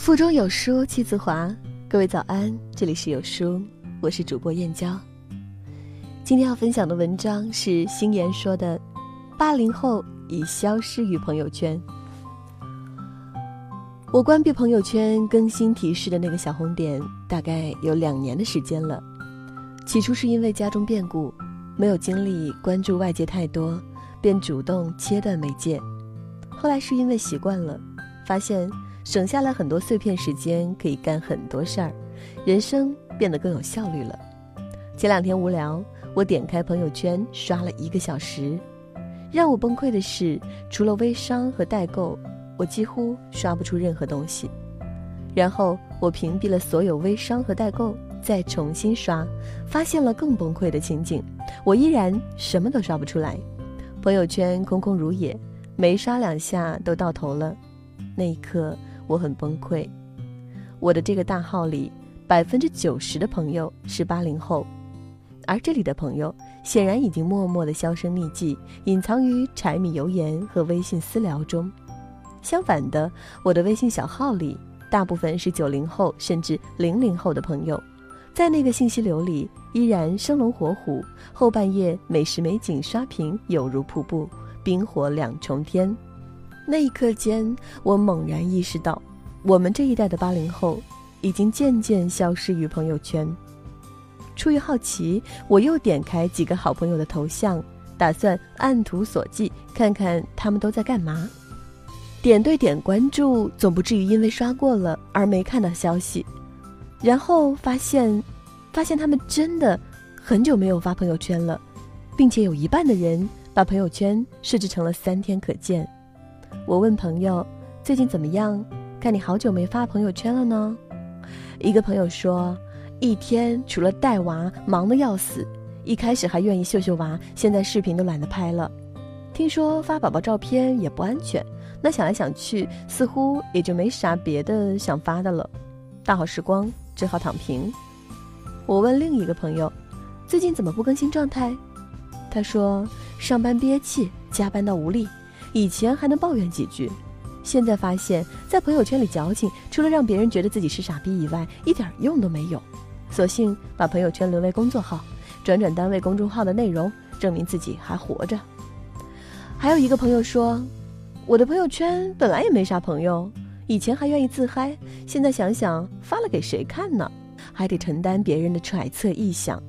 腹中有书气自华，各位早安，这里是有书，我是主播燕娇。今天要分享的文章是星言说的：“八零后已消失于朋友圈。”我关闭朋友圈更新提示的那个小红点，大概有两年的时间了。起初是因为家中变故，没有精力关注外界太多，便主动切断媒介。后来是因为习惯了，发现。省下来很多碎片时间，可以干很多事儿，人生变得更有效率了。前两天无聊，我点开朋友圈刷了一个小时。让我崩溃的是，除了微商和代购，我几乎刷不出任何东西。然后我屏蔽了所有微商和代购，再重新刷，发现了更崩溃的情景。我依然什么都刷不出来，朋友圈空空如也，没刷两下都到头了。那一刻。我很崩溃，我的这个大号里，百分之九十的朋友是八零后，而这里的朋友显然已经默默的销声匿迹，隐藏于柴米油盐和微信私聊中。相反的，我的微信小号里，大部分是九零后甚至零零后的朋友，在那个信息流里，依然生龙活虎，后半夜美食美景刷屏有如瀑布，冰火两重天。那一刻间，我猛然意识到，我们这一代的八零后已经渐渐消失于朋友圈。出于好奇，我又点开几个好朋友的头像，打算按图索骥，看看他们都在干嘛。点对点关注，总不至于因为刷过了而没看到消息。然后发现，发现他们真的很久没有发朋友圈了，并且有一半的人把朋友圈设置成了三天可见。我问朋友：“最近怎么样？看你好久没发朋友圈了呢。”一个朋友说：“一天除了带娃，忙得要死。一开始还愿意秀秀娃，现在视频都懒得拍了。听说发宝宝照片也不安全，那想来想去，似乎也就没啥别的想发的了。大好时光只好躺平。”我问另一个朋友：“最近怎么不更新状态？”他说：“上班憋气，加班到无力。”以前还能抱怨几句，现在发现，在朋友圈里矫情，除了让别人觉得自己是傻逼以外，一点用都没有。索性把朋友圈沦为工作号，转转单位公众号的内容，证明自己还活着。还有一个朋友说：“我的朋友圈本来也没啥朋友，以前还愿意自嗨，现在想想发了给谁看呢？还得承担别人的揣测臆想，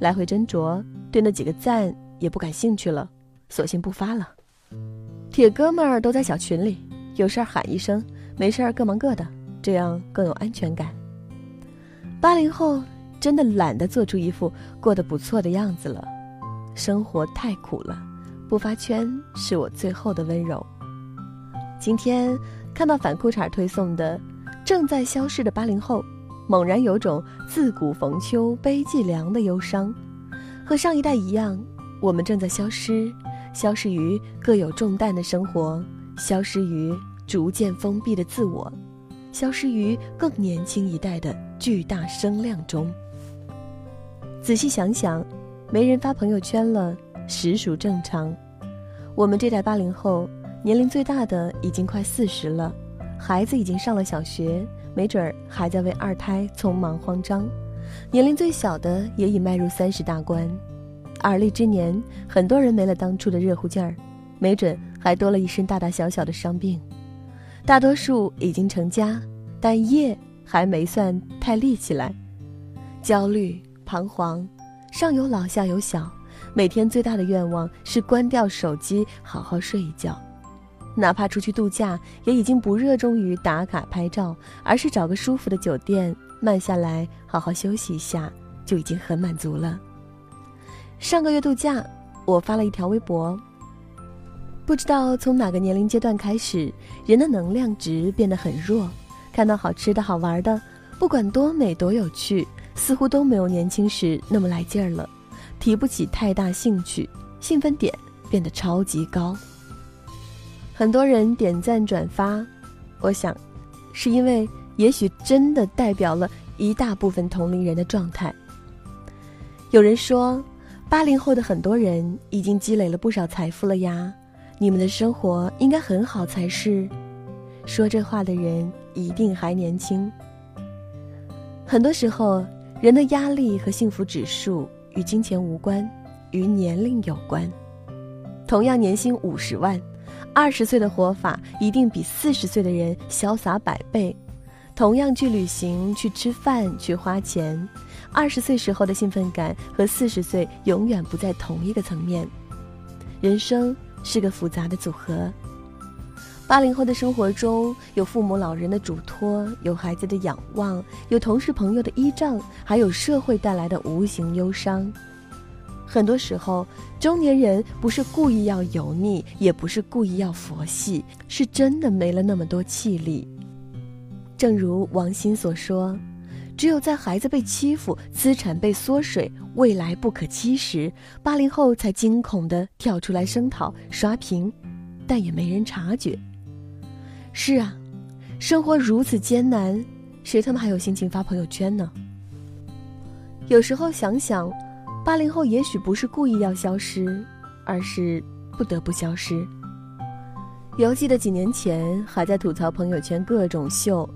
来回斟酌，对那几个赞也不感兴趣了，索性不发了。”铁哥们儿都在小群里，有事儿喊一声，没事儿各忙各的，这样更有安全感。八零后真的懒得做出一副过得不错的样子了，生活太苦了，不发圈是我最后的温柔。今天看到反裤衩推送的正在消失的八零后，猛然有种自古逢秋悲寂凉的忧伤，和上一代一样，我们正在消失。消失于各有重担的生活，消失于逐渐封闭的自我，消失于更年轻一代的巨大声量中。仔细想想，没人发朋友圈了，实属正常。我们这代八零后，年龄最大的已经快四十了，孩子已经上了小学，没准儿还在为二胎匆忙慌张；年龄最小的也已迈入三十大关。而立之年，很多人没了当初的热乎劲儿，没准还多了一身大大小小的伤病。大多数已经成家，但业还没算太立起来，焦虑彷徨，上有老下有小，每天最大的愿望是关掉手机，好好睡一觉。哪怕出去度假，也已经不热衷于打卡拍照，而是找个舒服的酒店，慢下来好好休息一下，就已经很满足了。上个月度假，我发了一条微博。不知道从哪个年龄阶段开始，人的能量值变得很弱，看到好吃的好玩的，不管多美多有趣，似乎都没有年轻时那么来劲儿了，提不起太大兴趣，兴奋点变得超级高。很多人点赞转发，我想，是因为也许真的代表了一大部分同龄人的状态。有人说。八零后的很多人已经积累了不少财富了呀，你们的生活应该很好才是。说这话的人一定还年轻。很多时候，人的压力和幸福指数与金钱无关，与年龄有关。同样年薪五十万，二十岁的活法一定比四十岁的人潇洒百倍。同样去旅行、去吃饭、去花钱，二十岁时候的兴奋感和四十岁永远不在同一个层面。人生是个复杂的组合。八零后的生活中有父母老人的嘱托，有孩子的仰望，有同事朋友的依仗，还有社会带来的无形忧伤。很多时候，中年人不是故意要油腻，也不是故意要佛系，是真的没了那么多气力。正如王鑫所说：“只有在孩子被欺负、资产被缩水、未来不可期时，八零后才惊恐地跳出来声讨、刷屏，但也没人察觉。”是啊，生活如此艰难，谁他妈还有心情发朋友圈呢？有时候想想，八零后也许不是故意要消失，而是不得不消失。犹记得几年前还在吐槽朋友圈各种秀。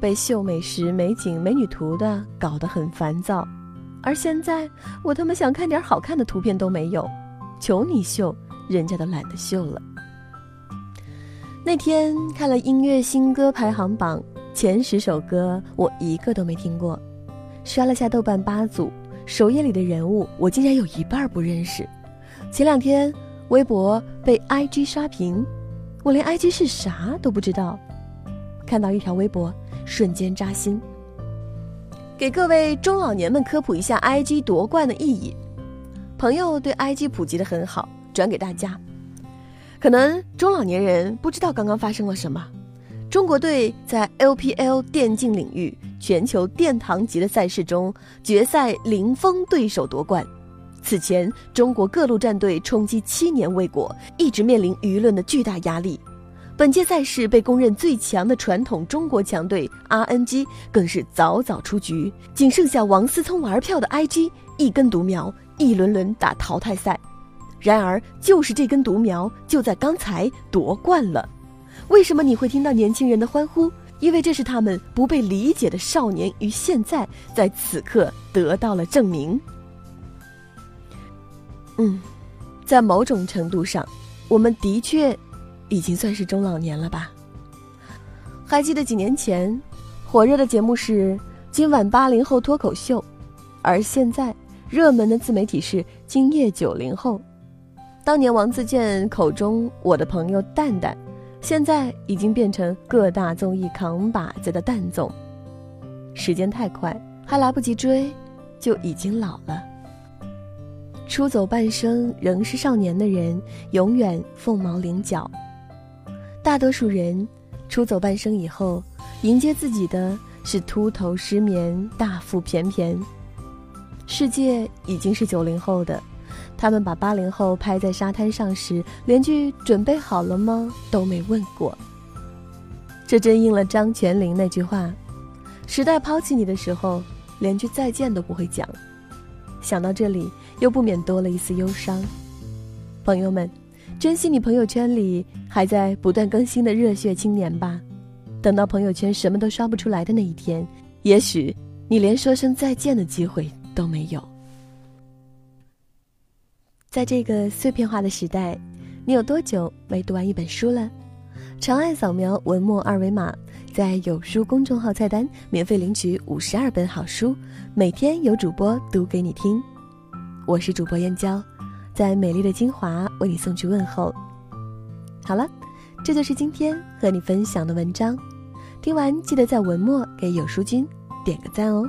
被秀美食、美景、美女图的搞得很烦躁，而现在我他妈想看点好看的图片都没有，求你秀，人家都懒得秀了。那天看了音乐新歌排行榜前十首歌，我一个都没听过，刷了下豆瓣八组，首页里的人物我竟然有一半不认识。前两天微博被 IG 刷屏，我连 IG 是啥都不知道，看到一条微博。瞬间扎心。给各位中老年们科普一下 IG 夺冠的意义。朋友对 IG 普及的很好，转给大家。可能中老年人不知道刚刚发生了什么。中国队在 LPL 电竞领域全球殿堂级的赛事中，决赛零封对手夺冠。此前，中国各路战队冲击七年未果，一直面临舆论的巨大压力。本届赛事被公认最强的传统中国强队 RNG 更是早早出局，仅剩下王思聪玩票的 IG 一根独苗，一轮轮打淘汰赛。然而，就是这根独苗，就在刚才夺冠了。为什么你会听到年轻人的欢呼？因为这是他们不被理解的少年于现在在此刻得到了证明。嗯，在某种程度上，我们的确。已经算是中老年了吧？还记得几年前，火热的节目是《今晚八零后脱口秀》，而现在热门的自媒体是《今夜九零后》。当年王自健口中我的朋友蛋蛋，现在已经变成各大综艺扛把子的蛋总。时间太快，还来不及追，就已经老了。出走半生仍是少年的人，永远凤毛麟角。大多数人出走半生以后，迎接自己的是秃头、失眠、大腹便便。世界已经是九零后的，他们把八零后拍在沙滩上时，连句“准备好了吗”都没问过。这真应了张泉灵那句话：“时代抛弃你的时候，连句再见都不会讲。”想到这里，又不免多了一丝忧伤。朋友们。珍惜你朋友圈里还在不断更新的热血青年吧，等到朋友圈什么都刷不出来的那一天，也许你连说声再见的机会都没有。在这个碎片化的时代，你有多久没读完一本书了？长按扫描文末二维码，在有书公众号菜单免费领取五十二本好书，每天有主播读给你听。我是主播燕娇。在美丽的金华为你送去问候。好了，这就是今天和你分享的文章。听完记得在文末给有书君点个赞哦。